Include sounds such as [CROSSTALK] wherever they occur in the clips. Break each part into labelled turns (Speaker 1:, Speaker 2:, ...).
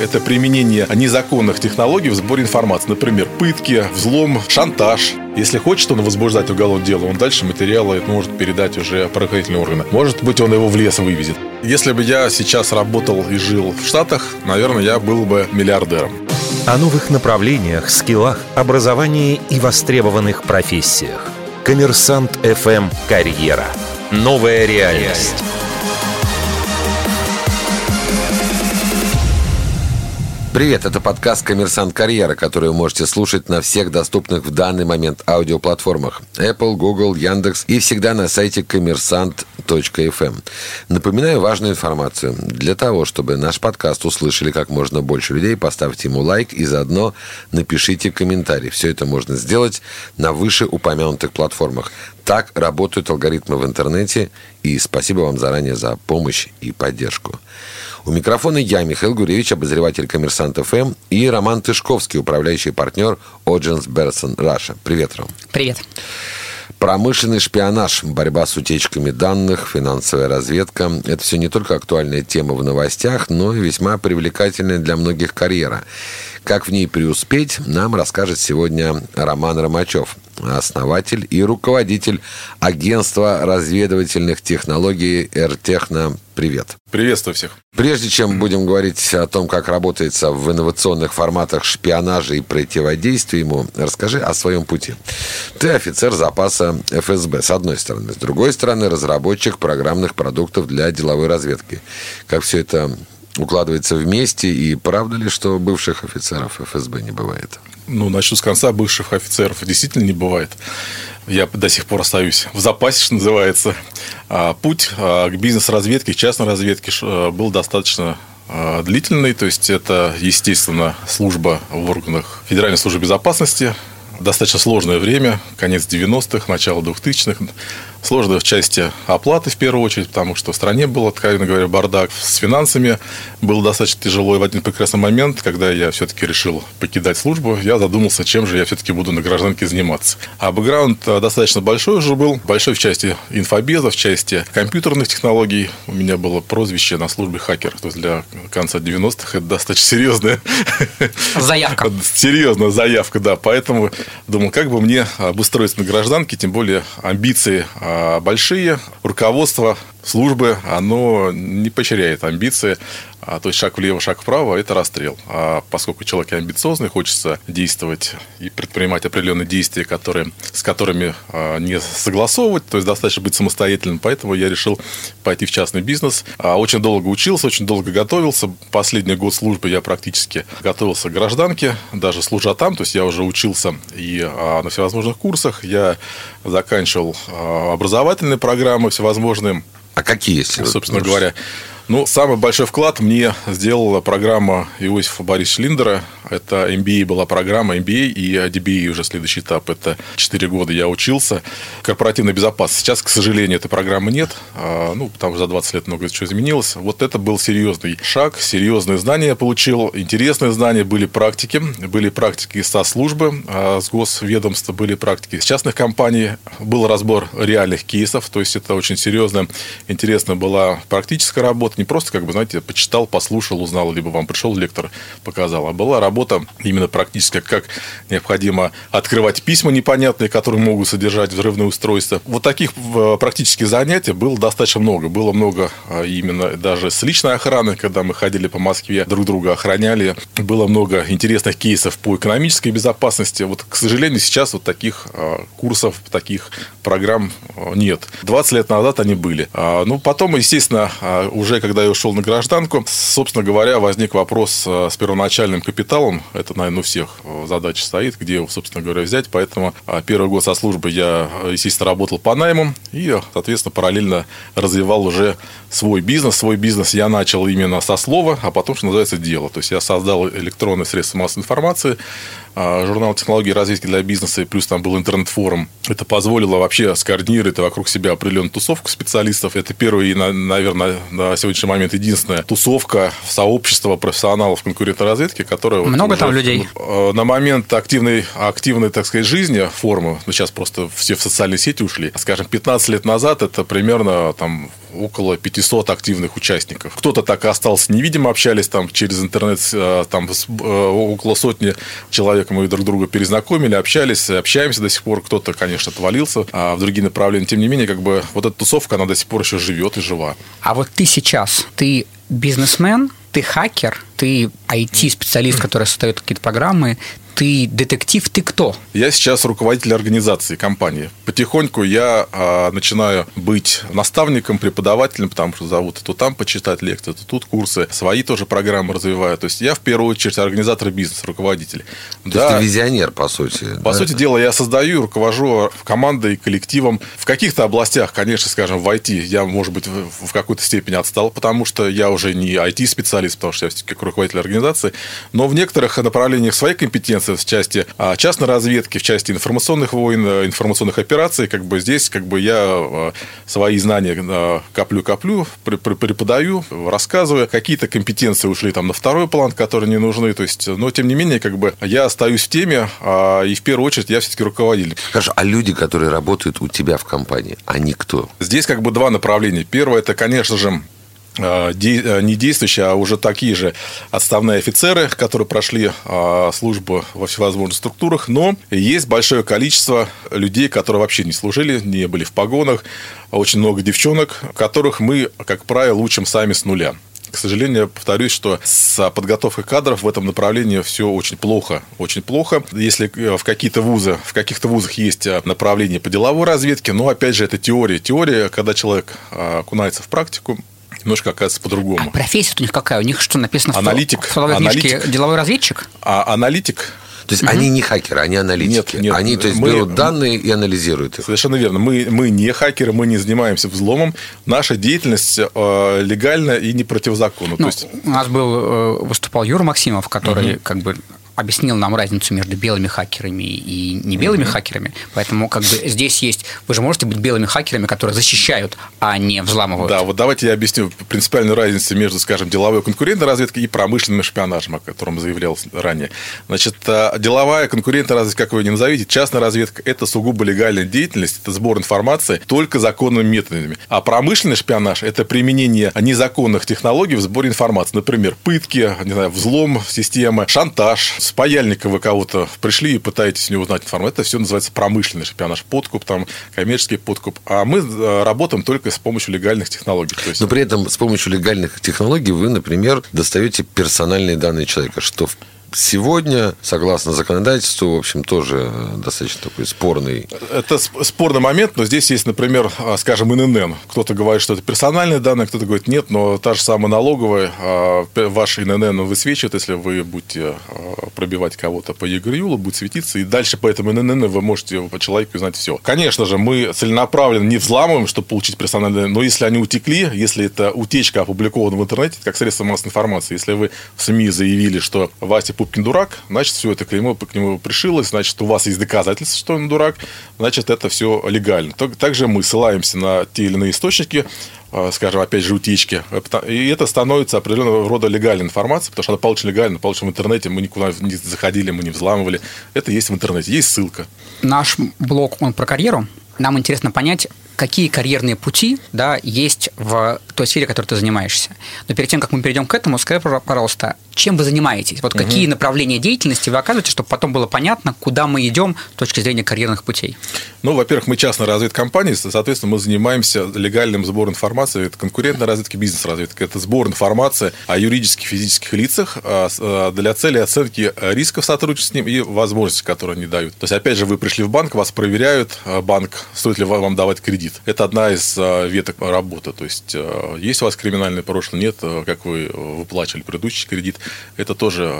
Speaker 1: это применение незаконных технологий в сборе информации. Например, пытки, взлом, шантаж. Если хочет он возбуждать уголовное дело, он дальше материалы может передать уже правоохранительные органы. Может быть, он его в лес вывезет. Если бы я сейчас работал и жил в Штатах, наверное, я был бы миллиардером.
Speaker 2: О новых направлениях, скиллах, образовании и востребованных профессиях. Коммерсант ФМ «Карьера». Новая реальность.
Speaker 3: Привет, это подкаст «Коммерсант Карьера», который вы можете слушать на всех доступных в данный момент аудиоплатформах Apple, Google, Яндекс и всегда на сайте коммерсант.фм. Напоминаю важную информацию. Для того, чтобы наш подкаст услышали как можно больше людей, поставьте ему лайк и заодно напишите комментарий. Все это можно сделать на вышеупомянутых платформах. Так работают алгоритмы в интернете, и спасибо вам заранее за помощь и поддержку. У микрофона я, Михаил Гуревич, обозреватель «Коммерсант ФМ» и Роман Тышковский, управляющий партнер Odgers Berndtson Russia. Привет, Ром.
Speaker 4: Привет.
Speaker 3: Промышленный шпионаж, борьба с утечками данных, финансовая разведка – это все не только актуальная тема в новостях, но и весьма привлекательная для многих карьера. Как в ней преуспеть, нам расскажет сегодня Роман Ромачев, основатель и руководитель агентства разведывательных технологий «Р-Техно». Привет.
Speaker 1: Приветствую всех.
Speaker 3: Прежде чем будем говорить о том, как работается в инновационных форматах шпионажа и противодействия ему, расскажи о своем пути. Ты офицер запаса ФСБ, с одной стороны. С другой стороны, разработчик программных продуктов для деловой разведки. Как все это укладывается вместе, и правда ли, что бывших офицеров ФСБ не бывает?
Speaker 1: Ну, начну с конца. Бывших офицеров действительно не бывает. Я до сих пор остаюсь в запасе, что называется. А путь а, к бизнес-разведке, к частной разведке а, был достаточно длительный. То есть, это, естественно, служба в органах Федеральной службы безопасности. Достаточно сложное время, конец 90-х, начало 2000-х Сложно в части оплаты, в первую очередь, потому что в стране был, откровенно говоря, бардак. С финансами было достаточно тяжело. И в один прекрасный момент, когда я все-таки решил покидать службу, я задумался, чем же я все-таки буду на гражданке заниматься. А бэкграунд э, достаточно большой уже был. Большой в части инфобеза, в части компьютерных технологий. У меня было прозвище на службе хакер. То есть для конца 90-х это достаточно серьезная [LAUGHS]
Speaker 4: заявка.
Speaker 1: Серьезная заявка, да. Поэтому думал, как бы мне обустроиться на гражданке, тем более амбиции а, большие руководство службы, оно не поощряет амбиции. А, то есть шаг влево, шаг вправо – это расстрел. А поскольку человек амбициозный, хочется действовать и предпринимать определенные действия, которые, с которыми а, не согласовывать, то есть достаточно быть самостоятельным. Поэтому я решил пойти в частный бизнес. А, очень долго учился, очень долго готовился. Последний год службы я практически готовился к гражданке, даже служа там. То есть я уже учился и на всевозможных курсах. Я заканчивал образовательные программы всевозможные.
Speaker 3: А какие,
Speaker 1: Собственно говоря, ну, самый большой вклад мне сделала программа Иосифа Борисовича Линдера. Это MBA была программа, MBA и DBA уже следующий этап. Это 4 года я учился. Корпоративная безопасность. Сейчас, к сожалению, этой программы нет. А, ну, потому что за 20 лет много чего изменилось. Вот это был серьезный шаг, серьезные знания получил, интересные знания, были практики. Были практики со службы, а, с госведомства, были практики с частных компаний. Был разбор реальных кейсов, то есть это очень серьезно, интересно была практическая работа не просто, как бы, знаете, почитал, послушал, узнал, либо вам пришел лектор, показал, а была работа именно практически, как необходимо открывать письма непонятные, которые могут содержать взрывные устройства. Вот таких э, практических занятий было достаточно много. Было много э, именно даже с личной охраной, когда мы ходили по Москве, друг друга охраняли. Было много интересных кейсов по экономической безопасности. Вот, к сожалению, сейчас вот таких э, курсов, таких программ нет. 20 лет назад они были. А, ну, потом, естественно, уже когда я ушел на гражданку, собственно говоря, возник вопрос э, с первоначальным капиталом. Это, наверное, у всех э, задача стоит, где его, собственно говоря, взять. Поэтому э, первый год со службы я, естественно, работал по найму и, соответственно, параллельно развивал уже свой бизнес. Свой бизнес я начал именно со слова, а потом, что называется, дело. То есть я создал электронные средства массовой информации, журнал технологии развития для бизнеса, и плюс там был интернет-форум. Это позволило вообще скоординировать вокруг себя определенную тусовку специалистов. Это первая и, наверное, на сегодняшний момент единственная тусовка сообщества профессионалов конкурентной разведки, которая...
Speaker 4: Много вот там людей?
Speaker 1: А, на момент активной, активной, так сказать, жизни форума, ну, сейчас просто все в социальные сети ушли, скажем, 15 лет назад это примерно там около 500 активных участников. Кто-то так и остался невидимо, общались там через интернет, э, там э, около сотни человек мы друг друга перезнакомили, общались, общаемся до сих пор. Кто-то, конечно, отвалился а в другие направления. Тем не менее, как бы вот эта тусовка, она до сих пор еще живет и жива.
Speaker 4: А вот ты сейчас, ты бизнесмен, ты хакер, ты IT-специалист, который создает какие-то программы, ты детектив, ты кто?
Speaker 1: Я сейчас руководитель организации, компании. Потихоньку я а, начинаю быть наставником, преподавателем, потому что зовут то там почитать лекции, то тут курсы. Свои тоже программы развиваю. То есть я в первую очередь организатор бизнеса, руководитель.
Speaker 3: То да, есть ты визионер, по сути.
Speaker 1: По да? сути дела, я создаю и руковожу командой, коллективом. В каких-то областях, конечно, скажем, в IT я, может быть, в какой-то степени отстал, потому что я уже не IT-специалист, потому что я все-таки руководитель организации. Но в некоторых направлениях своей компетенции в части а, частной разведки, в части информационных войн, э, информационных операций, как бы здесь как бы я э, свои знания э, коплю-коплю, преподаю, рассказываю. Какие-то компетенции ушли там на второй план, которые не нужны. То есть, но тем не менее, как бы я остаюсь в теме, а, и в первую очередь я все-таки руководитель.
Speaker 3: Хорошо, а люди, которые работают у тебя в компании, они кто?
Speaker 1: Здесь как бы два направления. Первое, это, конечно же, Э, э, не действующие, а уже такие же отставные офицеры, которые прошли э, службу во всевозможных структурах, но есть большое количество людей, которые вообще не служили, не были в погонах, очень много девчонок, которых мы, как правило, учим сами с нуля. К сожалению, повторюсь, что с подготовкой кадров в этом направлении все очень плохо. Очень плохо. Если в какие-то вузы, в каких-то вузах есть направление по деловой разведке, но опять же это теория. Теория, когда человек окунается в практику, немножко оказывается по-другому.
Speaker 4: А профессия у них какая? У них что написано
Speaker 1: аналитик,
Speaker 4: в словой аналитик, деловой разведчик?
Speaker 1: А аналитик
Speaker 3: то есть угу. они не хакеры, они аналитики. Нет, нет. Они то есть, мы, берут данные и анализируют их.
Speaker 1: Совершенно верно. Мы, мы не хакеры, мы не занимаемся взломом. Наша деятельность э, легальна и не противозаконна.
Speaker 4: Ну, есть... У нас был э, выступал Юра Максимов, который угу. как бы объяснил нам разницу между белыми хакерами и не белыми mm-hmm. хакерами. Поэтому как бы здесь есть... Вы же можете быть белыми хакерами, которые защищают, а не взламывают.
Speaker 1: Да, вот давайте я объясню принципиальную разницу между, скажем, деловой конкурентной разведкой и промышленным шпионажем, о котором заявлял ранее. Значит, э, деловая конкурентная разведка, как вы ее не назовите, частная разведка – это сугубо легальная деятельность, это сбор информации только законными методами. А промышленный шпионаж – это применение незаконных технологий в сборе информации. Например, пытки, не знаю, взлом системы, шантаж, с паяльника вы кого-то пришли и пытаетесь у него узнать информацию. Это все называется промышленный шпионаж, подкуп, там, коммерческий подкуп. А мы э, работаем только с помощью легальных технологий.
Speaker 3: есть... Но при этом с помощью легальных технологий вы, например, достаете персональные данные человека, что в сегодня, согласно законодательству, в общем, тоже достаточно такой спорный.
Speaker 1: Это спорный момент, но здесь есть, например, а, скажем, ИНН. Кто-то говорит, что это персональные данные, кто-то говорит, нет, но та же самая налоговая, а, ваш ИНН высвечивает, если вы будете а, пробивать кого-то по ЕГРЮЛу, будет светиться, и дальше по этому ИНН вы можете по человеку узнать все. Конечно же, мы целенаправленно не взламываем, чтобы получить персональные данные, но если они утекли, если это утечка опубликована в интернете, как средство массовой информации, если вы в СМИ заявили, что Вася Пупкин дурак, значит, все это клеймо к нему пришилось, значит, у вас есть доказательства, что он дурак, значит, это все легально. Также мы ссылаемся на те или иные источники, а, скажем, опять же, утечки. И это становится определенного рода легальной информацией, потому что она получена легально, получена в интернете, мы никуда не заходили, мы не взламывали. Это есть в интернете, есть ссылка.
Speaker 4: Наш блог, он про карьеру. Нам интересно понять, какие карьерные пути да, есть в той сфере, которой ты занимаешься. Но перед тем, как мы перейдем к этому, скажи, пожалуйста, чем вы занимаетесь? Вот угу. какие направления деятельности вы оказываете, чтобы потом было понятно, куда мы идем с точки зрения карьерных путей?
Speaker 1: Ну, во-первых, мы частная разведкомпания, соответственно, мы занимаемся легальным сбором информации. Это конкурентная разведка, бизнес-разведка. Это сбор информации о юридических, физических лицах а, а, для цели оценки рисков сотрудничества с ним и возможностей, которые они дают. То есть, опять же, вы пришли в банк, вас проверяют, банк, стоит ли вам давать кредит. Это одна из а, веток работы. То есть, а, есть у вас криминальное прошлое, нет, а, как вы выплачивали предыдущий кредит. Это тоже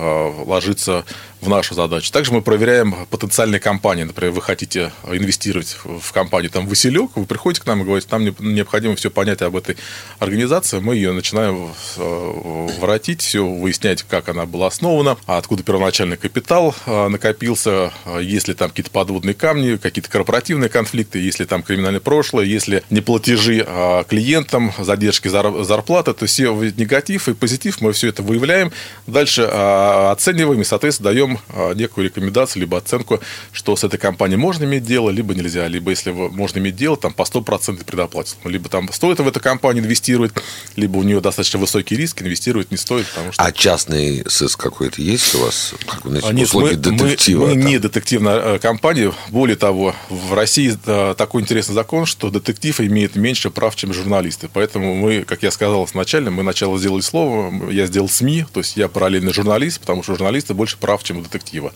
Speaker 1: ложится в нашу задачу. Также мы проверяем потенциальные компании. Например, вы хотите инвестировать в компанию там Василек, вы приходите к нам и говорите, нам необходимо все понять об этой организации, мы ее начинаем воротить, все выяснять, как она была основана, откуда первоначальный капитал накопился, есть ли там какие-то подводные камни, какие-то корпоративные конфликты, есть ли там криминальное прошлое, если неплатежи клиентам, задержки зарплаты, то все негатив и позитив, мы все это выявляем, дальше оцениваем и, соответственно, даем некую рекомендацию, либо оценку, что с этой компанией можно иметь дело, либо нельзя, либо если можно иметь дело, там по 100% предоплате, либо там стоит в эту компанию инвестировать, либо у нее достаточно высокий риск, инвестировать не стоит, потому что...
Speaker 3: А частный сыск какой-то есть у вас?
Speaker 1: Как, значит, Нет, услуги мы, детектива? Мы, мы не детективная компания, более того, в России такой интересный закон, что детектив имеет меньше прав, чем журналисты, поэтому мы, как я сказал сначала, мы сначала сделали слово, я сделал СМИ, то есть я параллельный журналист, потому что журналисты больше прав, чем у детектива.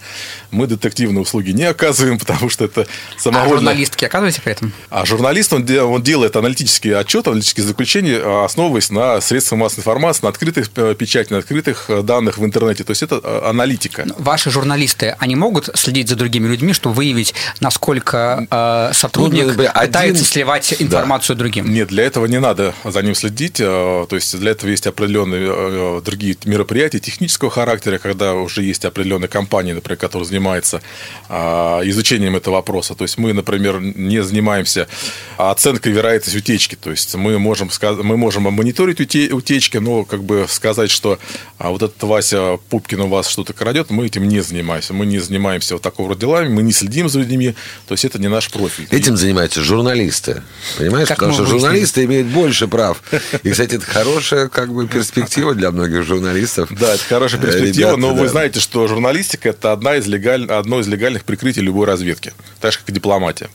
Speaker 1: Мы детективные услуги не оказываем, [LAUGHS] потому что это самого...
Speaker 4: А журналистки оказываете при этом?
Speaker 1: А журналист, он, он делает аналитические отчеты, аналитические заключения, а, основываясь на средствах массовой информации, на открытых э, печати, на открытых э, данных в интернете. То есть это э, аналитика.
Speaker 4: Ваши журналисты, они могут следить за другими людьми, чтобы выявить, насколько э, сотрудник ну, пытается один... сливать информацию да. другим?
Speaker 1: Нет, для этого не надо за ним следить. То есть для этого есть определенные другие мероприятия технического характера, когда уже есть определенная компания, например, которая занимается а, изучением этого вопроса. То есть мы, например, не занимаемся оценкой вероятности утечки. То есть мы можем, мы можем мониторить утечки, но как бы сказать, что а, вот этот Вася Пупкин у вас что-то крадет, мы этим не занимаемся. Мы не занимаемся вот такого рода делами, мы не следим за людьми. То есть это не наш профиль.
Speaker 3: Этим занимаются журналисты. Понимаешь? Как Потому что журналисты имеют больше прав. И, кстати, это хорошая как бы перспектива для многих журналистов.
Speaker 1: Да, это хорошая перспектива, Ребята, но да. вы знаете, что журналистика – это одна из легаль... одно из легальных прикрытий любой разведки. Так же, как и дипломатия.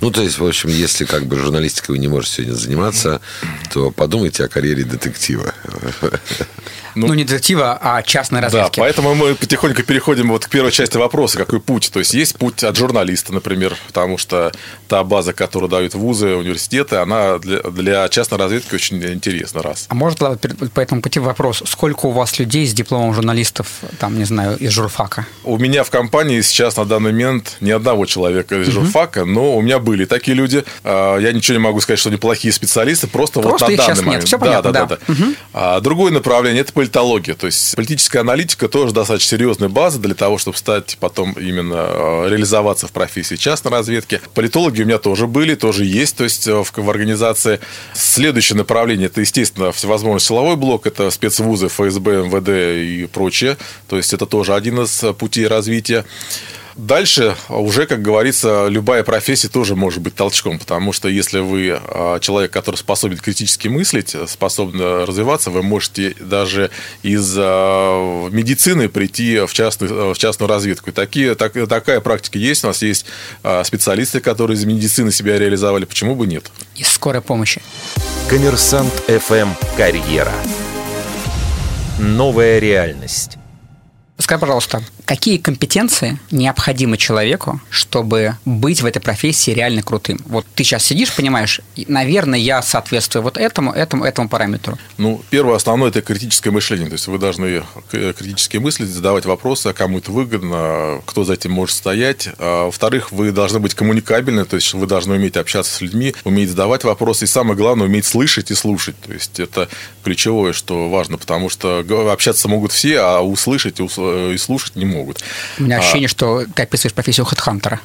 Speaker 3: Ну, то есть, в общем, если как бы журналистикой вы не можете сегодня заниматься, то подумайте о карьере детектива.
Speaker 4: Ну, ну не детектива, а частной разведки.
Speaker 1: Да, поэтому мы потихоньку переходим вот к первой части вопроса, какой путь. То есть есть путь от журналиста, например, потому что та база, которую дают вузы, университеты, она для, для частной разведки очень интересна, раз.
Speaker 4: А может по этому пути вопрос, сколько у вас людей с дипломом журналистов, там, не знаю, из журфака?
Speaker 1: У меня в компании сейчас на данный момент ни одного человека из угу. журфака, но у меня были такие люди. А, я ничего не могу сказать, что они плохие специалисты, просто, просто вот на данный момент. Нет.
Speaker 4: Все понятно, да. да, да.
Speaker 1: Угу. А другое направление – это политология. То есть политическая аналитика тоже достаточно серьезная база для того, чтобы стать потом именно э, реализоваться в профессии частной разведки. Политологи у меня тоже были, тоже есть, то есть э, в, в организации. Следующее направление это, естественно, всевозможный силовой блок, это спецвузы, ФСБ, МВД и прочее. То есть это тоже один из путей развития. Дальше уже, как говорится, любая профессия тоже может быть толчком, потому что если вы а, человек, который способен критически мыслить, способен развиваться, вы можете даже из а, медицины прийти в частную, в частную разведку. И такие, так, такая практика есть. У нас есть а, специалисты, которые из медицины себя реализовали. Почему бы нет?
Speaker 4: Из скорой помощи.
Speaker 2: Коммерсант ФМ «Карьера». Новая реальность.
Speaker 4: Скажи, пожалуйста, какие компетенции необходимы человеку, чтобы быть в этой профессии реально крутым? Вот ты сейчас сидишь, понимаешь, наверное, я соответствую вот этому, этому, этому параметру.
Speaker 1: Ну, первое основное – это критическое мышление. То есть вы должны критически мыслить, задавать вопросы, а кому это выгодно, кто за этим может стоять. А, во-вторых, вы должны быть коммуникабельны, то есть вы должны уметь общаться с людьми, уметь задавать вопросы, и самое главное – уметь слышать и слушать. То есть это ключевое, что важно, потому что общаться могут все, а услышать и слушать не могут.
Speaker 4: У меня ощущение, а... что ты описываешь профессию хедхантера.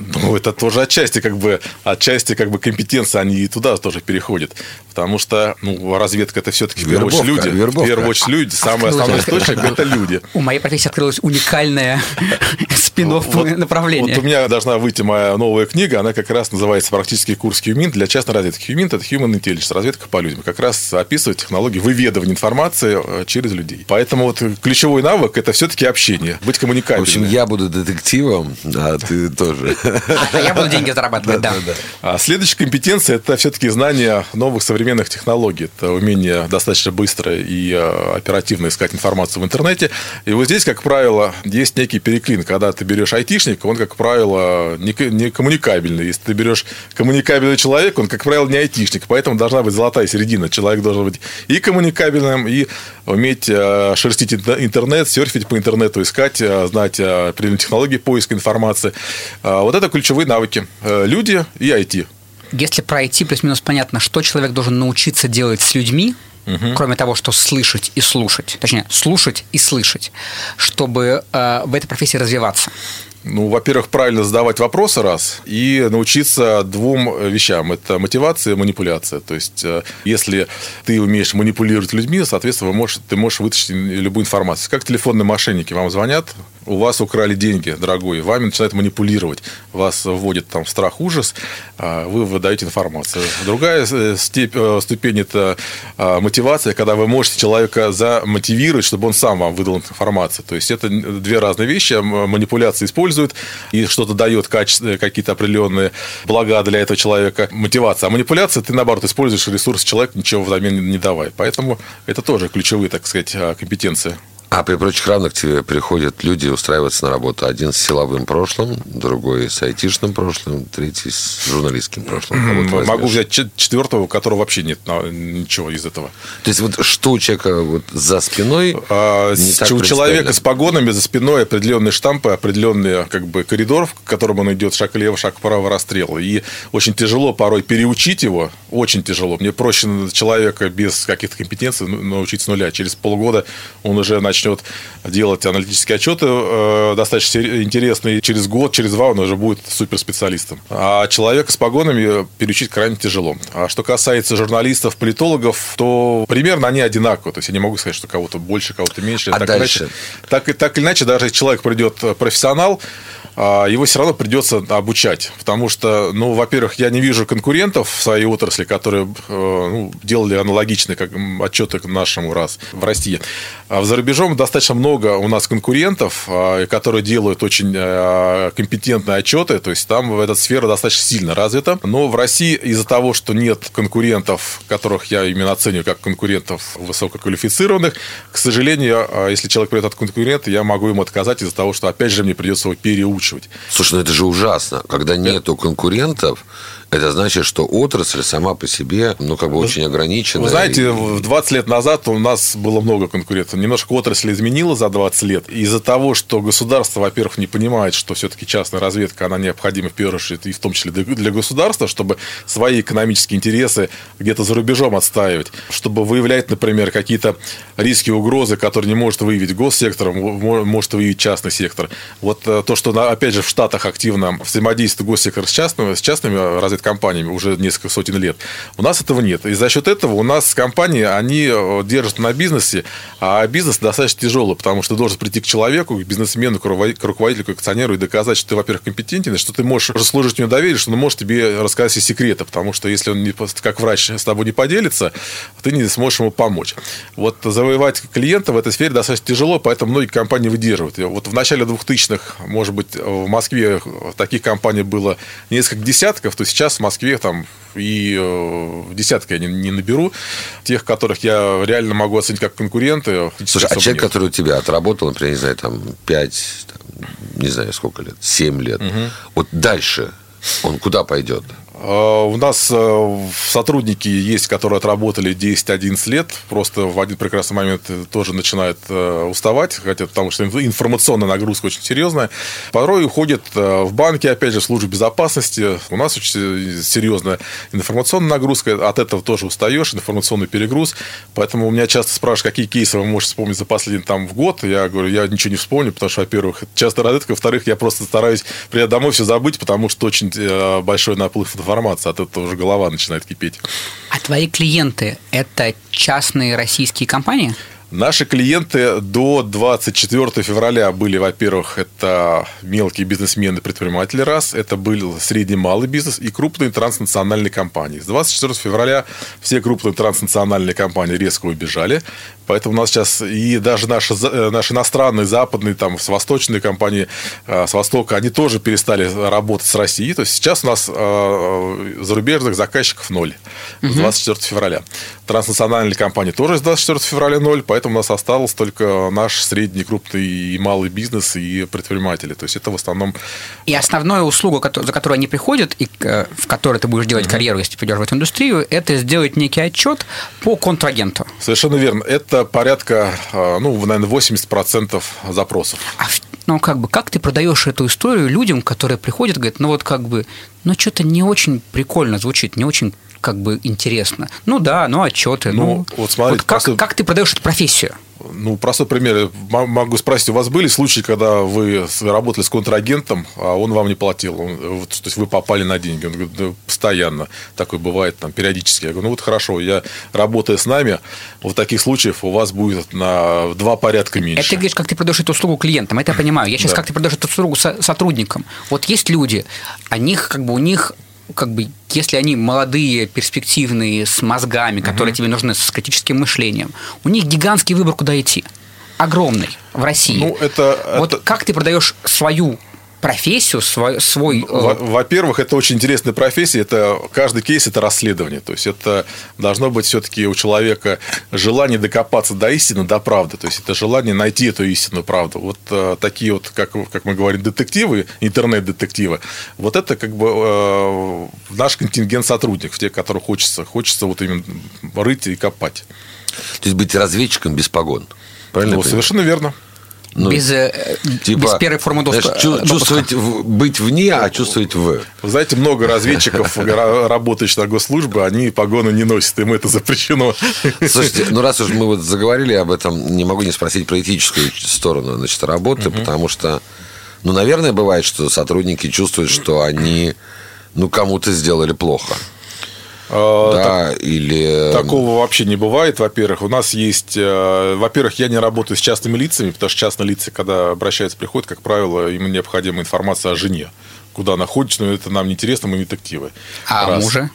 Speaker 1: Ну, это тоже отчасти как бы, отчасти как бы компетенции, они и туда тоже переходят. Потому что, ну, разведка это все-таки в первую очередь люди. Вербовка. В первую очередь люди. [LAUGHS] Самый основной источник это люди.
Speaker 4: У моей профессии открылась уникальная [LAUGHS] спинов вот, направление.
Speaker 1: Вот у меня должна выйти моя новая книга, она как раз называется «Практический курс Хьюминт» для частной разведки. Хьюминт – это Human Intelligence, разведка по людям. Как раз описывает технологии выведывания информации э, через людей. Поэтому вот ключевой навык – это все-таки общение, быть коммуникабельным.
Speaker 3: В общем, я буду детективом, а ты тоже. [LAUGHS]
Speaker 4: А я буду деньги зарабатывать, да.
Speaker 1: А следующая компетенция – это все-таки знание новых современных современных технологий. Это умение достаточно быстро и э, оперативно искать информацию в интернете. И вот здесь, как правило, есть некий переклин. Когда ты берешь айтишника, он, как правило, не, коммуникабельный. Если ты берешь коммуникабельный человек, он, как правило, не айтишник. Поэтому должна быть золотая середина. Человек должен быть и коммуникабельным, и уметь э, шерстить интернет, серфить по интернету, искать, э, знать определенные технологии поиска информации. Вот это ключевые навыки. Люди и IT.
Speaker 4: Если про IT плюс-минус понятно, что человек должен научиться делать с людьми, угу. кроме того, что слышать и слушать, точнее, слушать и слышать, чтобы э, в этой профессии развиваться.
Speaker 1: Ну, во-первых, правильно задавать вопросы раз и научиться двум вещам. Это мотивация и манипуляция. То есть, э, если ты умеешь манипулировать людьми, соответственно, можешь, ты можешь вытащить любую информацию. Как телефонные мошенники вам звонят, у вас украли деньги, дорогой, вами начинают манипулировать, вас вводят там страх, ужас, а вы выдаете информацию. Другая э, э, ступень – это а, мотивация, когда вы можете человека замотивировать, чтобы он сам вам выдал информацию. То есть, это две разные вещи. Манипуляция использует и что-то дает качество, какие-то определенные блага для этого человека. Мотивация. А манипуляция – ты, наоборот, используешь ресурс человека, ничего взамен не давай. Поэтому это тоже ключевые, так сказать, а, компетенции.
Speaker 3: А при прочих равных к тебе приходят люди устраиваться на работу. Один с силовым прошлым, другой с айтишным прошлым, третий с журналистским прошлым.
Speaker 1: Могу взять четвертого, у которого вообще нет ничего из этого.
Speaker 3: То есть вот что у человека вот за спиной
Speaker 1: а, У человека с погонами за спиной определенные штампы, определенный как бы коридор, в котором он идет шаг влево, шаг вправо, расстрел. И очень тяжело порой переучить его, очень тяжело. Мне проще человека без каких-то компетенций научить с нуля. Через полгода он уже начнет начнет делать аналитические отчеты э, достаточно интересные. Через год, через два он уже будет суперспециалистом. А человека с погонами переучить крайне тяжело. А что касается журналистов, политологов, то примерно они одинаковые. То есть я не могу сказать, что кого-то больше, кого-то меньше.
Speaker 3: А так дальше?
Speaker 1: Иначе, так, так или иначе, даже если человек придет профессионал, а, его все равно придется обучать. Потому что, ну, во-первых, я не вижу конкурентов в своей отрасли, которые э, ну, делали аналогичные как, отчеты к нашему раз в России. А за рубежом достаточно много у нас конкурентов, а, которые делают очень э, компетентные отчеты. То есть там эта сфера достаточно сильно развита. Но в России из-за того, что нет конкурентов, которых я именно оцениваю как конкурентов высококвалифицированных, к сожалению, если человек придет от конкурента, я могу ему отказать из-за того, что, опять же, мне придется его переучить озвучивать.
Speaker 3: Слушай, ну это же ужасно. Когда нету конкурентов, это значит, что отрасль сама по себе, ну, как бы очень ограничена.
Speaker 1: Вы знаете, и... 20 лет назад у нас было много конкурентов. Немножко отрасль изменила за 20 лет. Из-за того, что государство, во-первых, не понимает, что все-таки частная разведка, она необходима в первую очередь, и в том числе для государства, чтобы свои экономические интересы где-то за рубежом отстаивать, чтобы выявлять, например, какие-то риски, угрозы, которые не может выявить госсектор, может выявить частный сектор. Вот э, то, что, опять же, в Штатах активно взаимодействует госсектор с частными, с частными разведками, компаниями уже несколько сотен лет. У нас этого нет. И за счет этого у нас компании, они э, держат на бизнесе, а бизнес достаточно тяжелый, потому что ты должен прийти к человеку, к бизнесмену, к руководителю, к акционеру и доказать, что ты, во-первых, компетентен, что ты можешь заслужить у него доверие, что он может тебе рассказать все секреты, потому что если он не, как врач с тобой не поделится, ты не сможешь ему помочь. Вот завоевать клиента в этой сфере достаточно тяжело, поэтому многие компании выдерживают. И вот в начале 2000-х, может быть, в Москве таких компаний было несколько десятков, то сейчас в Москве там и э, десятка я не, не наберу. Тех, которых я реально могу оценить как конкуренты.
Speaker 3: Слушай, а человек, нет. который у тебя отработал, например, не знаю, там 5, там, не знаю, сколько лет, 7 лет, угу. вот дальше он куда пойдет?
Speaker 1: А, у нас э, сотрудники есть, которые отработали 10-11 лет, просто в один прекрасный момент тоже начинают э, уставать, хотя потому что информационная нагрузка очень серьезная. Порой уходят э, в банки, опять же, в службу безопасности. У нас очень серьезная информационная нагрузка, от этого тоже устаешь, информационный перегруз. Поэтому у меня часто спрашивают, какие кейсы вы можете вспомнить за последний там, в год. Я говорю, я ничего не вспомню, потому что, во-первых, часто разведка, во-вторых, я просто стараюсь приехать домой все забыть, потому что очень большой наплыв информации информация, от этого уже голова начинает кипеть.
Speaker 4: А твои клиенты – это частные российские компании?
Speaker 1: Наши клиенты до 24 февраля были, во-первых, это мелкие бизнесмены, предприниматели раз, это был средний малый бизнес и крупные транснациональные компании. С 24 февраля все крупные транснациональные компании резко убежали, поэтому у нас сейчас и даже наши, э, наши иностранные, западные, там, с восточные компании, э, с Востока, они тоже перестали работать с Россией. То есть сейчас у нас э, зарубежных заказчиков ноль с 24 февраля. Транснациональные компании тоже с 24 февраля ноль, поэтому поэтому у нас остался только наш средний, крупный и малый бизнес и предприниматели. То есть это в основном...
Speaker 4: И основная услуга, за которую они приходят, и э, в которой ты будешь делать mm-hmm. карьеру, если пойдешь в эту индустрию, это сделать некий отчет по контрагенту.
Speaker 1: Совершенно верно. Это порядка, э, ну, наверное, 80% запросов.
Speaker 4: А ну, как бы, как ты продаешь эту историю людям, которые приходят, говорят, ну, вот как бы, ну, что-то не очень прикольно звучит, не очень как бы интересно. Ну да, ну отчеты. Ну, ну вот смотрите, вот как, просто... как ты продаешь эту профессию?
Speaker 1: Ну, простой пример. Могу спросить, у вас были случаи, когда вы работали с контрагентом, а он вам не платил? Он, то есть вы попали на деньги. Он говорит, да, постоянно. Такое бывает там периодически. Я говорю, ну вот хорошо, я работаю с нами, в таких случаях у вас будет на два порядка меньше.
Speaker 4: Это говоришь, как ты продаешь эту услугу клиентам. Это я понимаю. Я сейчас да. как ты продаешь эту услугу сотрудникам. Вот есть люди, о них, как бы у них как бы, если они молодые, перспективные, с мозгами, которые угу. тебе нужны, с критическим мышлением, у них гигантский выбор, куда идти. Огромный в России. Ну, это, вот это... как ты продаешь свою профессию, свой... свой
Speaker 1: э, Во-первых, это очень интересная профессия. Это, каждый кейс – это расследование. То есть, это должно быть все-таки у человека желание докопаться до истины, до правды. То есть, это желание найти эту истинную правду. Вот э, такие вот, как, как мы говорим, детективы, интернет-детективы, вот это как бы э, наш контингент сотрудников, те, которых хочется, хочется вот именно рыть и копать.
Speaker 3: То есть, быть разведчиком без погон.
Speaker 1: Правильно? Ну, совершенно верно.
Speaker 4: Ну, без, э, типа, без первой формы допуска.
Speaker 3: Знаешь, чувствовать, быть вне, а чувствовать в.
Speaker 1: Вы знаете, много разведчиков, [LAUGHS] работающих на госслужбе, они погоны не носят, им это запрещено.
Speaker 3: Слушайте, ну раз уж мы вот заговорили об этом, не могу не спросить про этическую сторону значит, работы, угу. потому что, ну, наверное, бывает, что сотрудники чувствуют, что они, ну, кому-то сделали плохо.
Speaker 1: А, да, так, или... Такого вообще не бывает, во-первых. У нас есть... Э, во-первых, я не работаю с частными лицами, потому что частные лица, когда обращаются, приходят, как правило, им необходима информация о жене. Куда находится, но это нам не интересно, мы детективы.
Speaker 4: А Раз. мужа?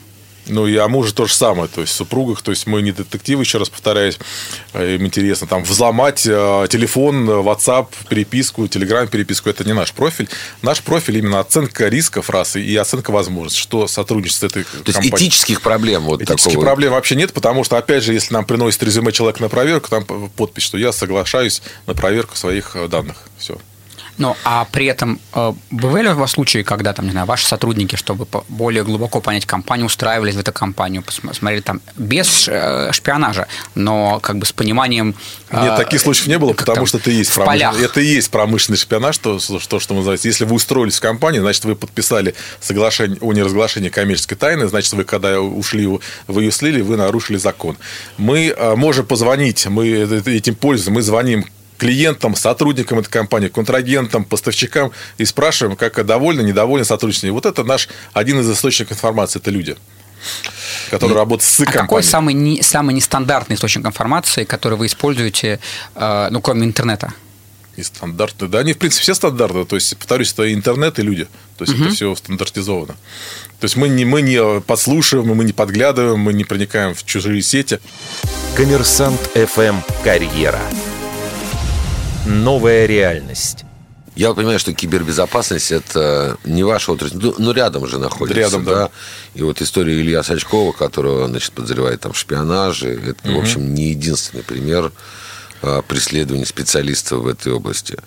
Speaker 1: Ну, и о муже то же самое, то есть в супругах, то есть мы не детективы, еще раз повторяюсь, э, им интересно там взломать э, телефон, WhatsApp, переписку, Telegram переписку, это не наш профиль. Наш профиль именно оценка рисков раз и оценка возможностей, что сотрудничество с этой
Speaker 3: то компанией. есть этических проблем вот
Speaker 1: Этических
Speaker 3: такого...
Speaker 1: проблем вообще нет, потому что, опять же, если нам приносит резюме человек на проверку, там подпись, что я соглашаюсь на проверку своих э, данных. Все.
Speaker 4: Ну, а при этом э, бывали у вас случаи, когда там, не знаю, ваши сотрудники, чтобы более глубоко понять компанию, устраивались в эту компанию, посмотрели там без э, шпионажа, но как бы с пониманием...
Speaker 1: Э, Нет, таких случаев не было, потому что это есть, промышлен... это и есть промышленный шпионаж, то, что, что называется. Если вы устроились в компанию, значит, вы подписали соглашение о неразглашении коммерческой тайны, значит, вы когда ушли, вы ее слили, вы нарушили закон. Мы можем позвонить, мы этим пользуемся, мы звоним клиентам, сотрудникам этой компании, контрагентам, поставщикам и спрашиваем, как довольны, недовольны сотрудничеством. И вот это наш один из источников информации, это люди которые и, работают с а
Speaker 4: компанией. какой самый, не, самый нестандартный источник информации, который вы используете, э, ну, кроме интернета?
Speaker 1: Нестандартный. Да, они, в принципе, все стандартные. То есть, повторюсь, это интернет и люди. То есть, угу. это все стандартизовано. То есть, мы не, мы не подслушиваем, мы не подглядываем, мы не проникаем в чужие сети.
Speaker 2: Коммерсант FM «Карьера». Новая реальность.
Speaker 3: Я понимаю, что кибербезопасность это не ваша отрасль, ну, ну рядом же находится.
Speaker 1: Рядом, да. да.
Speaker 3: И вот история Илья Сачкова, которого, значит, подозревает там в шпионаже, это, угу. в общем, не единственный пример а, преследования специалистов в этой области.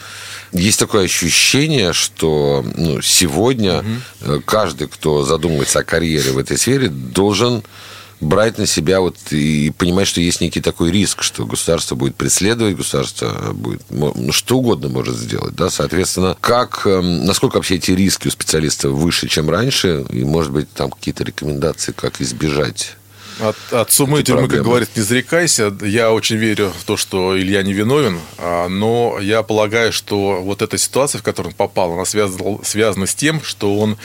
Speaker 3: Есть такое ощущение, что ну, сегодня угу. каждый, кто задумывается о карьере в этой сфере, должен брать на себя вот и понимать, что есть некий такой риск, что государство будет преследовать, государство будет ну, что угодно может сделать, да, соответственно, как, эм, насколько вообще эти риски у специалистов выше, чем раньше, и, может быть, там какие-то рекомендации, как избежать
Speaker 1: От, от суммы тюрьмы, как говорит, не зарекайся. Я очень верю в то, что Илья не виновен, а, но я полагаю, что вот эта ситуация, в которую он попал, она связана, связана с тем, что он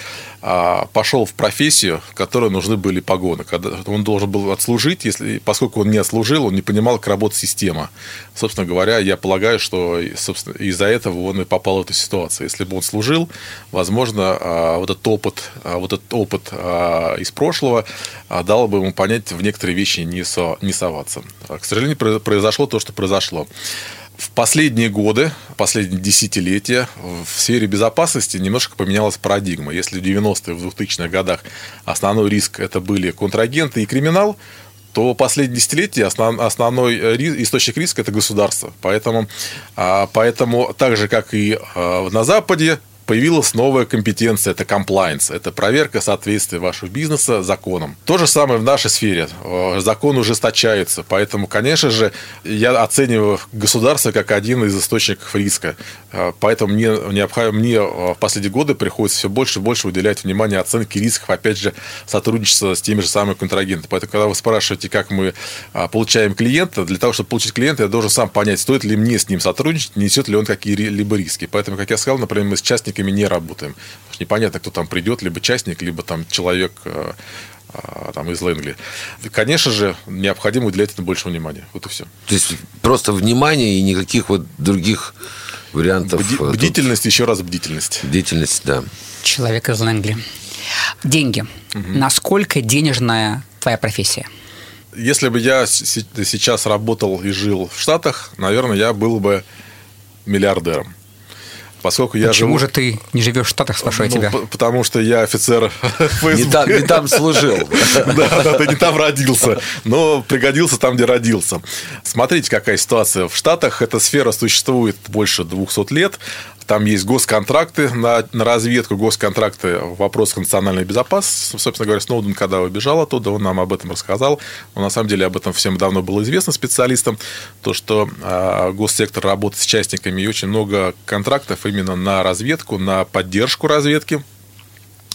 Speaker 1: а, пошел в профессию, в которой нужны были погоны. Когда он должен был отслужить, если, поскольку он не отслужил, он не понимал, как работает система. Собственно говоря, я полагаю, что из-за этого он и попал в эту ситуацию. Если бы он служил, возможно, а, вот этот опыт, вот этот опыт из прошлого дал бы ему понять, в некоторые вещи не, со, не соваться. К сожалению, произошло то, что произошло. В последние годы, последние десятилетия в сфере безопасности немножко поменялась парадигма. Если в 90-е, в 2000-х годах основной риск это были контрагенты и криминал, то последние десятилетия основ, основной источник риска – это государство. Поэтому, а, поэтому так же, как и а, на Западе, появилась новая компетенция, это compliance, это проверка соответствия вашего бизнеса законам. То же самое в нашей сфере. Э, закон ужесточается, поэтому, конечно же, я оцениваю государство как один из источников риска. Э, поэтому мне, мне в последние годы приходится все больше и больше уделять внимание оценке рисков, опять же, сотрудничества с теми же самыми контрагентами. Поэтому, когда вы спрашиваете, как мы получаем клиента, для того, чтобы получить клиента, я должен сам понять, стоит ли мне с ним сотрудничать, несет ли он какие-либо риски. Поэтому, как я сказал, например, мы с частниками частниками не работаем. Непонятно, кто там придет, либо частник, либо там человек э, э, там, из Лэнгли. Конечно же, необходимо уделять этому больше внимания. Вот и все.
Speaker 3: То есть просто внимание и никаких вот других вариантов. Бди-
Speaker 1: э, бдительность, тут... еще раз бдительность.
Speaker 3: Бдительность, да.
Speaker 4: Человек из Лэнгли. Деньги. Угу. Насколько денежная твоя профессия?
Speaker 1: Если бы я сейчас работал и жил в Штатах, наверное, я был бы миллиардером. Поскольку я
Speaker 4: Почему
Speaker 1: живу...
Speaker 4: же ты не живешь в Штатах, спрашиваю ну, тебя?
Speaker 1: Потому что я офицер [LAUGHS]
Speaker 3: ФСБ. Не там, не там служил. [LAUGHS]
Speaker 1: Да, да, ты не там родился, но пригодился там, где родился. Смотрите, какая ситуация. В Штатах эта сфера существует больше 200 лет. Там есть госконтракты на, на разведку, госконтракты в вопросах национальной безопасности. Собственно говоря, Сноуден, когда убежал оттуда, он нам об этом рассказал. Но на самом деле об этом всем давно было известно специалистам. То, что э, госсектор работает с частниками и очень много контрактов именно на разведку, на поддержку разведки.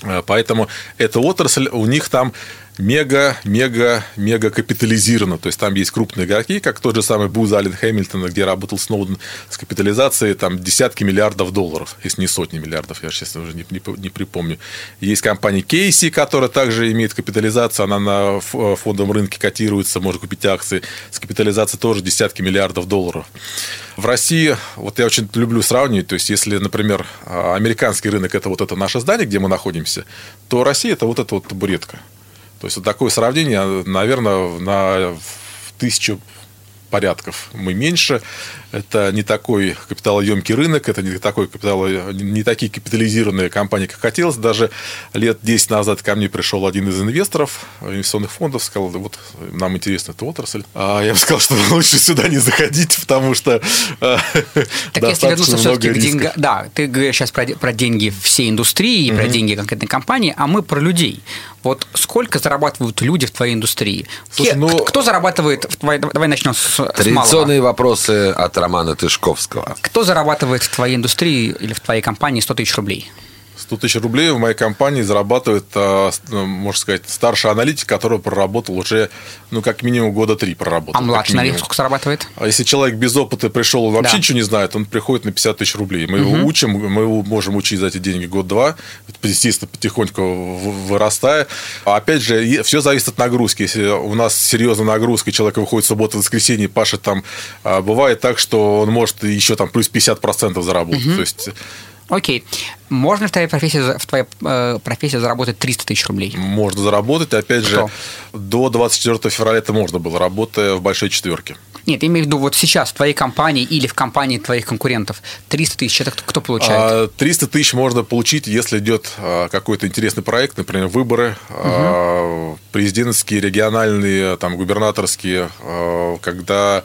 Speaker 1: А, поэтому эта отрасль, у них там мега, мега, мега капитализировано. То есть там есть крупные игроки, как тот же самый Буз Аллен Хэмилтон, где работал Сноуден с капитализацией там десятки миллиардов долларов, если не сотни миллиардов, я, честно, уже не, не, не припомню. Есть компания Кейси, которая также имеет капитализацию, она на фондовом рынке котируется, может купить акции с капитализацией тоже десятки миллиардов долларов. В России, вот я очень люблю сравнивать, то есть если, например, американский рынок это вот это наше здание, где мы находимся, то Россия это вот эта вот табуретка. То есть вот такое сравнение, наверное, на тысячу порядков мы меньше. Это не такой капиталоемкий рынок, это не, такой капитал, не такие капитализированные компании, как хотелось. Даже лет 10 назад ко мне пришел один из инвесторов инвестиционных фондов, сказал, вот нам интересна эта отрасль. А я бы сказал, [LAUGHS] что лучше сюда не заходить, потому что
Speaker 4: а, Так если вернуться все-таки к деньгам... Да, ты говоришь сейчас про, про деньги всей индустрии, угу. про деньги конкретной компании, а мы про людей. Вот сколько зарабатывают люди в твоей индустрии? Слушай, Ке, ну... Кто зарабатывает в твоей... Давай начнем с,
Speaker 3: Традиционные с вопросы от Романа Тышковского.
Speaker 4: Кто зарабатывает в твоей индустрии или в твоей компании 100 тысяч рублей?
Speaker 1: 100 тысяч рублей в моей компании зарабатывает, а, ну, можно сказать, старший аналитик, который проработал уже, ну, как минимум года три проработал.
Speaker 4: А младший аналитик сколько зарабатывает?
Speaker 1: А если человек без опыта пришел, он вообще да. ничего не знает, он приходит на 50 тысяч рублей. Мы угу. его учим, мы его можем учить за эти деньги год-два, естественно, потихоньку вырастая. А опять же, все зависит от нагрузки. Если у нас серьезная нагрузка, человек выходит в субботу, воскресенье, пашет там, а, бывает так, что он может еще там плюс 50% заработать. Угу. То есть
Speaker 4: Окей. Можно в твоей профессии, в твоей э, профессии заработать 300 тысяч рублей?
Speaker 1: Можно заработать. Опять Кто? же, до 24 февраля это можно было, работая в большой четверке.
Speaker 4: Нет, я имею в виду вот сейчас в твоей компании или в компании твоих конкурентов 300 тысяч, это кто получает?
Speaker 1: 300 а, тысяч можно получить, если идет а, какой-то интересный проект, например, выборы, угу. президентские, региональные, там, губернаторские, когда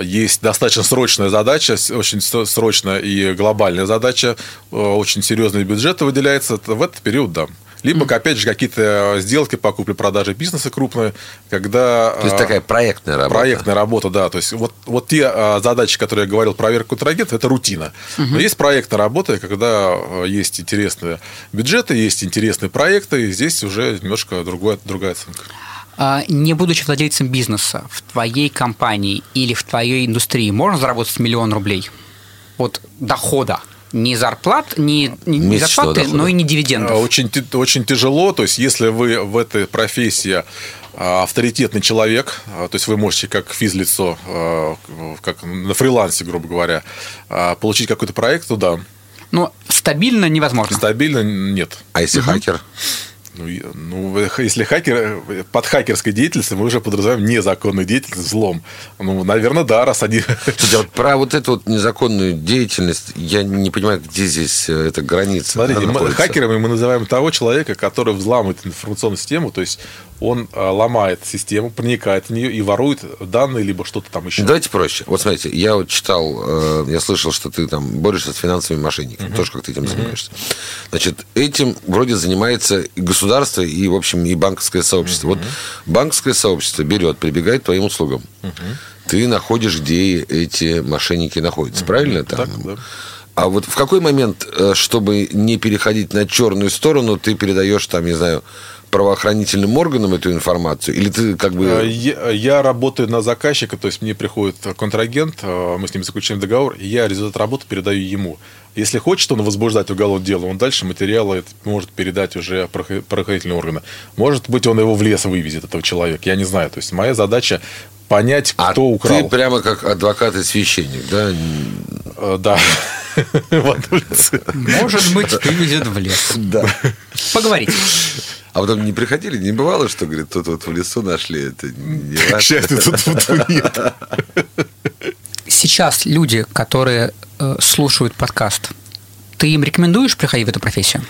Speaker 1: есть достаточно срочная задача, очень срочная и глобальная задача, очень серьезные бюджеты выделяется, в этот период, да. Либо, mm-hmm. опять же, какие-то сделки по купле-продаже бизнеса крупные, когда...
Speaker 3: То есть, такая проектная работа.
Speaker 1: Проектная работа, да. То есть, вот, вот те а, задачи, которые я говорил, проверка контрагентов, это рутина. Mm-hmm. Но есть проектная работа, когда есть интересные бюджеты, есть интересные проекты, и здесь уже немножко другая, другая оценка.
Speaker 4: А, Не будучи владельцем бизнеса в твоей компании или в твоей индустрии, можно заработать миллион рублей? Вот дохода. Не зарплат, не, не зарплаты, но и не
Speaker 1: А,
Speaker 4: дивидендов.
Speaker 1: Очень, ти- очень тяжело. То есть, если вы в этой профессии а, авторитетный человек, а, то есть вы можете как физлицо, а, как на фрилансе, грубо говоря, а, получить какой-то проект, то да,
Speaker 4: Но стабильно невозможно.
Speaker 1: стабильно нет.
Speaker 3: А если хакер?
Speaker 1: Ну, ну, если хакер, под хакерской деятельностью мы уже подразумеваем незаконную деятельность, взлом. Ну, наверное, да, раз они...
Speaker 3: Слушайте, а вот про вот эту вот незаконную деятельность я не понимаю, где здесь э, эта граница.
Speaker 1: Смотрите, мы- хакерами мы называем того человека, который взламывает информационную систему, то есть он а, ломает систему, проникает в нее и ворует данные, либо что-то там еще.
Speaker 3: Давайте проще. Вот смотрите, я вот читал, э, я слышал, что ты там борешься с финансовыми мошенниками, тоже как ты этим занимаешься. Значит, этим вроде занимается и государство, и, в общем, и банковское сообщество. Вот банковское сообщество берет, прибегает к твоим услугам. Ты находишь, где эти мошенники находятся. Правильно? Там?
Speaker 1: Так, да.
Speaker 3: А вот в какой момент, э, чтобы не переходить на черную сторону, ты передаешь, там, не знаю, правоохранительным органам эту информацию? Или ты как
Speaker 1: А,
Speaker 3: бы...
Speaker 1: Я, я работаю на заказчика, то есть мне приходит контрагент, а, мы с ним заключаем договор, и я результат работы передаю ему. Если хочет он возбуждать уголовное дело, он дальше материалы может передать уже правоохра- правоохранительные органы. Может быть, он его в лес вывезет, этого человека, я не знаю. То есть моя задача понять,
Speaker 3: А
Speaker 1: кто украл.
Speaker 3: ты прямо как адвокат и священник, да?
Speaker 1: Э, Да. [LAUGHS] В одном лице.
Speaker 4: Может быть, вывезет в лес.
Speaker 3: Да.
Speaker 4: Поговорите.
Speaker 3: А потом не приходили, не бывало, что, говорит, тут вот в лесу нашли, это не
Speaker 1: К счастью, тут тут нет.
Speaker 4: Сейчас люди, которые э, слушают подкаст, ты им рекомендуешь приходить в эту профессию?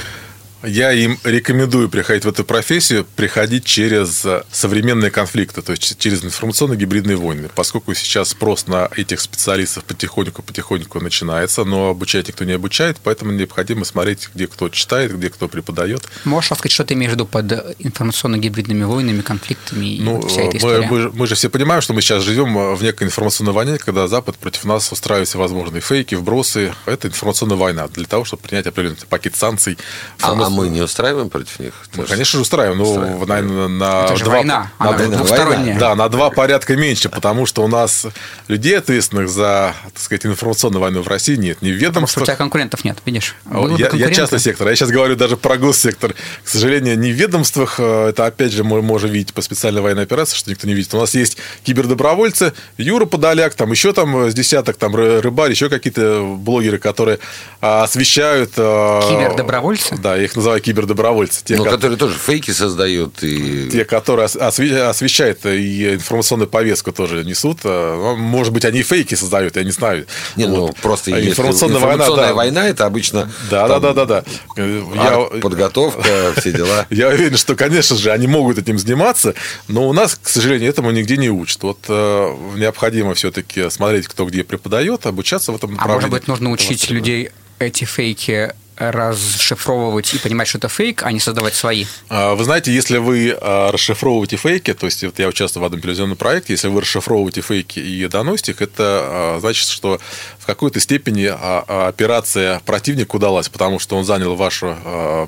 Speaker 1: Я им рекомендую приходить в эту профессию, приходить через э, современные конфликты, то есть через информационно-гибридные войны. Поскольку сейчас спрос на этих специалистов потихоньку-потихоньку начинается, но обучать никто не обучает, поэтому необходимо смотреть, где кто читает, где кто преподает.
Speaker 4: Можешь рассказать, что ты имеешь в виду под информационно-гибридными войнами, конфликтами и
Speaker 1: Ну,
Speaker 4: вся эта
Speaker 1: мы,
Speaker 4: история?
Speaker 1: мы же- мы же все понимаем, что мы сейчас живем э, в некой информационной войне, когда Запад против нас устраивает всевозможные фейки, вбросы. Это информационная война для того, чтобы принять определенный пакет санкций.
Speaker 3: А, а мы не устраиваем против них?
Speaker 1: Мы, конечно же, устраиваем, но,
Speaker 3: Устраиваем.
Speaker 1: наверное, на
Speaker 4: Это же
Speaker 1: два,
Speaker 4: война,
Speaker 1: на,
Speaker 4: она
Speaker 3: война.
Speaker 4: двухсторонняя.
Speaker 1: да, на два порядка меньше, потому что у нас людей, ответственных за, так сказать, информационную войну в России нет. Ни в
Speaker 4: Потому что у
Speaker 1: ведомствах.
Speaker 4: тебя конкурентов нет, видишь? Было бы
Speaker 1: Я, я частный сектор, а я сейчас говорю даже про госсектор. К сожалению, не в ведомствах, э, это опять же мы можем видеть по специальной военной операции, что никто не видит. У нас есть кибердобровольцы, Юра Подоляк, там еще там э, с десяток, там ры- рыбарь, еще какие-то блогеры, которые а, освещают... э,
Speaker 4: Кибердобровольцы?
Speaker 1: Да, я их называю кибердобровольцы. Те,
Speaker 3: Ну,
Speaker 1: ко-
Speaker 3: которые тоже фейки создают и...
Speaker 1: те, которые ос- осве- освещают и информационную повестку тоже несут. э, ну, Может быть, они и фейки создают, я не знаю.
Speaker 3: Не, ну,
Speaker 1: Вот.
Speaker 3: просто
Speaker 1: А
Speaker 3: если
Speaker 1: информационная, война,
Speaker 3: информационная
Speaker 1: да.
Speaker 3: война, это обычно...
Speaker 1: Да,
Speaker 3: там
Speaker 1: да, да, да, да. Я,
Speaker 3: подготовка, все дела. [LAUGHS]
Speaker 1: я уверен, что, конечно же, они могут этим заниматься, но у нас, к сожалению, этому нигде не учат. Вот э, необходимо все-таки смотреть, кто где преподает, обучаться в этом
Speaker 4: А
Speaker 1: направлении.
Speaker 4: может быть, нужно учить людей эти фейки расшифровывать и понимать, что это фейк, а не создавать свои?
Speaker 1: А, Вы знаете, если вы а, расшифровываете фейки, то есть вот я участвую в одном телевизионном проекте, если вы расшифровываете фейки и доносите их, это а, значит, что в какой-то степени операция противника удалась, потому что он занял вашу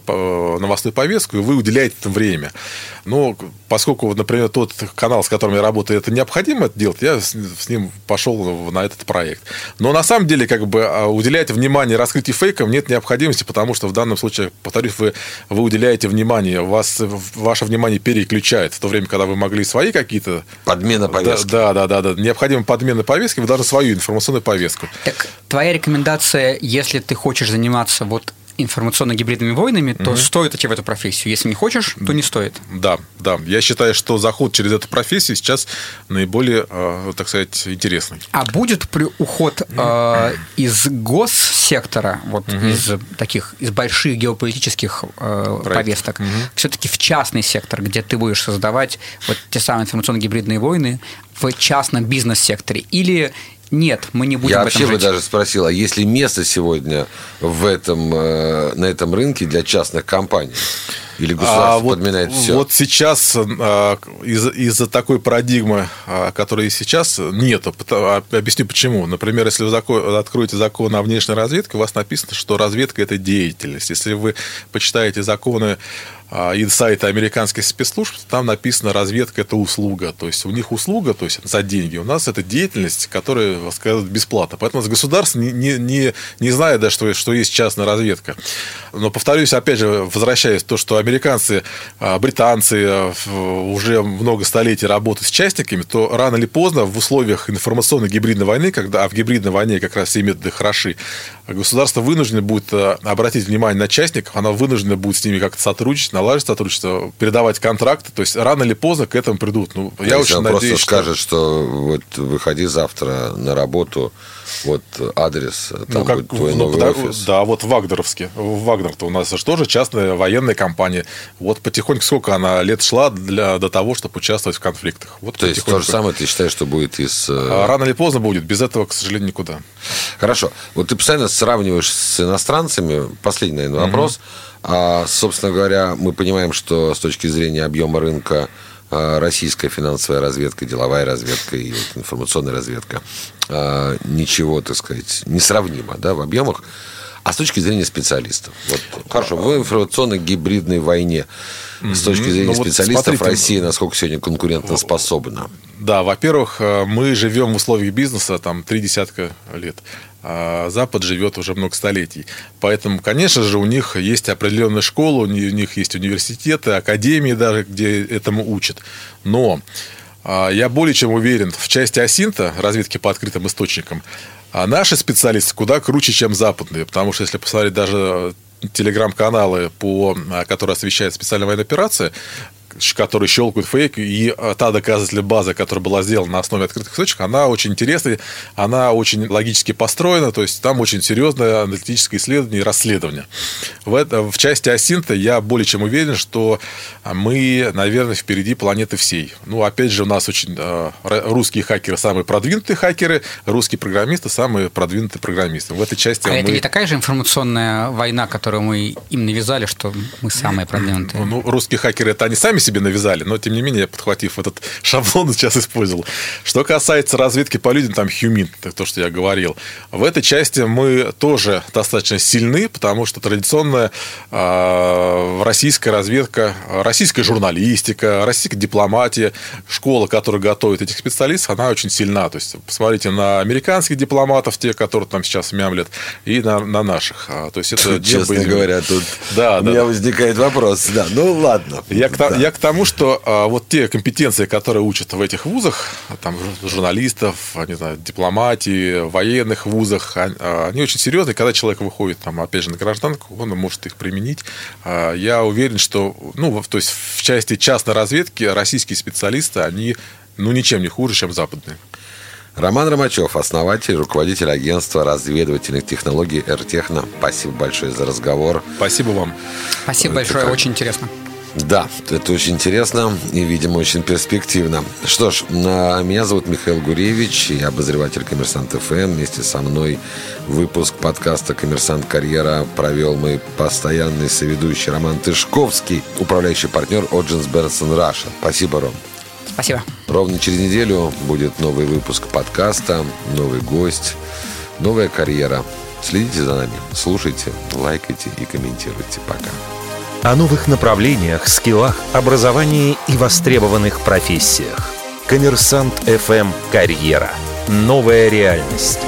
Speaker 1: по- новостную повестку, и вы уделяете этому время. Но поскольку, вот, например, тот канал, с которым я работаю, это необходимо это делать, я с, с ним пошел на этот проект. Но на самом деле, как бы а, уделять внимание раскрытию фейков нет необходимости, потому что в данном случае, повторюсь, вы, вы уделяете внимание, вас ваше внимание переключает в то время, когда вы могли свои какие-то
Speaker 3: Подмена повестки.
Speaker 1: Да, да, да, да, да. Необходима подмена повестки, вы должны свою информационную повестку.
Speaker 4: Так, твоя рекомендация, если ты хочешь заниматься вот информационно-гибридными войнами, то стоит идти в эту профессию. Если не хочешь, то не стоит.
Speaker 1: Да, да. Я считаю, что заход через эту профессию сейчас наиболее, э, так сказать, интересный.
Speaker 4: А будет при уход э, [CLEARS THROAT] из госсектора, вот из таких, из больших геополитических э, повесток, все-таки в частный сектор, где ты будешь создавать вот те самые информационно-гибридные войны в частном бизнес-секторе? Или нет, мы не будем
Speaker 3: Я вообще
Speaker 4: этом
Speaker 3: бы
Speaker 4: жить?
Speaker 3: даже спросил, а есть ли место сегодня в этом, э, на этом рынке для частных компаний? Или государство
Speaker 1: А вот,
Speaker 3: подминает все?
Speaker 1: вот сейчас а, из- из-за такой парадигмы, а, которая сейчас, нету. Пото- а, Объясню почему. Например, если вы откроете закон о внешней разведке, у вас написано, что разведка – это деятельность. Если вы почитаете законы и сайты американских спецслужб, там написано разведка это услуга. То есть у них услуга, то есть за деньги. У нас это деятельность, которая, сказать, бесплатно. Поэтому государство не, не, не, не знает, да, что, что есть частная разведка. Но повторюсь, опять же, возвращаясь то, что американцы, а, британцы а, уже много столетий работают с частниками, то рано или поздно в условиях информационной гибридной войны, когда а в гибридной войне как раз все методы хороши, государство вынуждено будет а, обратить внимание на частников, оно вынуждено будет с ними как-то сотрудничать, налаживать сотрудничество, передавать контракты. То есть рано или поздно к этому придут. Ну, я
Speaker 3: Если
Speaker 1: очень
Speaker 3: он
Speaker 1: надеюсь,
Speaker 3: просто
Speaker 1: что-
Speaker 3: скажет, что вот выходи завтра на работу, вот адрес, там
Speaker 1: Ну, как,
Speaker 3: будет твой
Speaker 1: ну,
Speaker 3: новый
Speaker 1: пода-
Speaker 3: офис.
Speaker 1: Да, вот в Вагнеровске. В Вагнер-то у нас же тоже частная военная компания. Вот потихоньку сколько она лет шла для, до того, чтобы участвовать в конфликтах. Вот
Speaker 3: То есть то же самое ты считаешь, что будет из... э,
Speaker 1: А Рано или поздно будет. Без этого, к сожалению, никуда.
Speaker 3: Хорошо. Вот ты постоянно сравниваешь с иностранцами. Последний, наверное, вопрос. А, собственно говоря, мы понимаем, что с точки зрения объема рынка а, российская финансовая разведка, деловая разведка и информационная разведка а, ничего, так сказать, несравнимо да, в объемах. А с точки зрения специалистов? Вот, хорошо, в информационной гибридной войне с точки зрения
Speaker 1: Ну, вот
Speaker 3: специалистов
Speaker 1: смотрите,
Speaker 3: Россия насколько сегодня конкурентоспособна?
Speaker 1: Да, во-первых, э, мы живем в условиях бизнеса там три десятка лет. А Запад живет уже много столетий. Поэтому, конечно же, у них есть определенная школа, у ни- у них есть университеты, академии даже, где этому учат. Но а, я более чем уверен, в части Асинта, разведки по открытым источникам, а наши специалисты куда круче, чем западные. Потому что если посмотреть даже телеграм-каналы, по, а, которые освещают специальная военная операция, которые щелкают фейк, и а, та доказательная база, которая была сделана на основе открытых источников, она очень интересная, она очень логически построена, то есть там очень серьезное аналитическое исследование и расследование. В, это, в части Асинта я более чем уверен, что мы, наверное, впереди планеты всей. Ну, опять же, у нас очень р- русские хакеры самые продвинутые хакеры, русские программисты самые продвинутые программисты. В этой части
Speaker 4: А
Speaker 1: мы...
Speaker 4: это не такая же информационная война, которую мы им навязали, что мы самые продвинутые?
Speaker 1: Ну, русские хакеры это они сами себе навязали, но тем не менее, подхватив этот шаблон, [LAUGHS] сейчас использовал. Что касается разведки по людям, там Хьюмин, это то, что я говорил. В этой части мы тоже достаточно сильны, потому что традиционная э, российская разведка, российская журналистика, российская дипломатия, школа, которая готовит этих специалистов, она очень сильна. То есть, посмотрите на американских дипломатов, те, которые там сейчас мямлят, и на, на наших. А, То есть, это [LAUGHS]
Speaker 3: честно
Speaker 1: и-
Speaker 3: говоря, тут
Speaker 1: Да,
Speaker 3: у
Speaker 1: да,
Speaker 3: меня
Speaker 1: да.
Speaker 3: возникает вопрос. Да, ну ладно.
Speaker 1: Я
Speaker 3: Да.
Speaker 1: я к тому, что а, вот те компетенции, которые учат в этих вузах, там, жур- журналистов, не знаю, дипломатии, военных вузах, а- а, они очень серьезные. Когда человек выходит, там, опять же, на гражданку, он может их применить. А, Я уверен, что, ну, в- то есть в части частной разведки российские специалисты, они, ну, ничем не хуже, чем западные.
Speaker 3: Роман Ромачев, основатель, руководитель агентства разведывательных технологий «Эртехно». Спасибо большое за разговор.
Speaker 1: Спасибо вам.
Speaker 4: Спасибо
Speaker 3: Это
Speaker 4: большое,
Speaker 3: как?
Speaker 4: очень интересно.
Speaker 3: Да, это очень интересно и, видимо, очень перспективно. Что ж, меня зовут Михаил Гуревич, я обозреватель «Коммерсант ФМ». Вместе со мной выпуск подкаста «Коммерсант Карьера» провел мой постоянный соведущий Роман Тышковский, управляющий партнер Оджинс Берсон Раша. Спасибо, Ром.
Speaker 4: Спасибо.
Speaker 3: Ровно через неделю будет новый выпуск подкаста, новый гость, новая карьера. Следите за нами, слушайте, лайкайте и комментируйте. Пока.
Speaker 2: О новых направлениях, скиллах, образовании и востребованных профессиях. Коммерсант FM «Карьера». Новая реальность.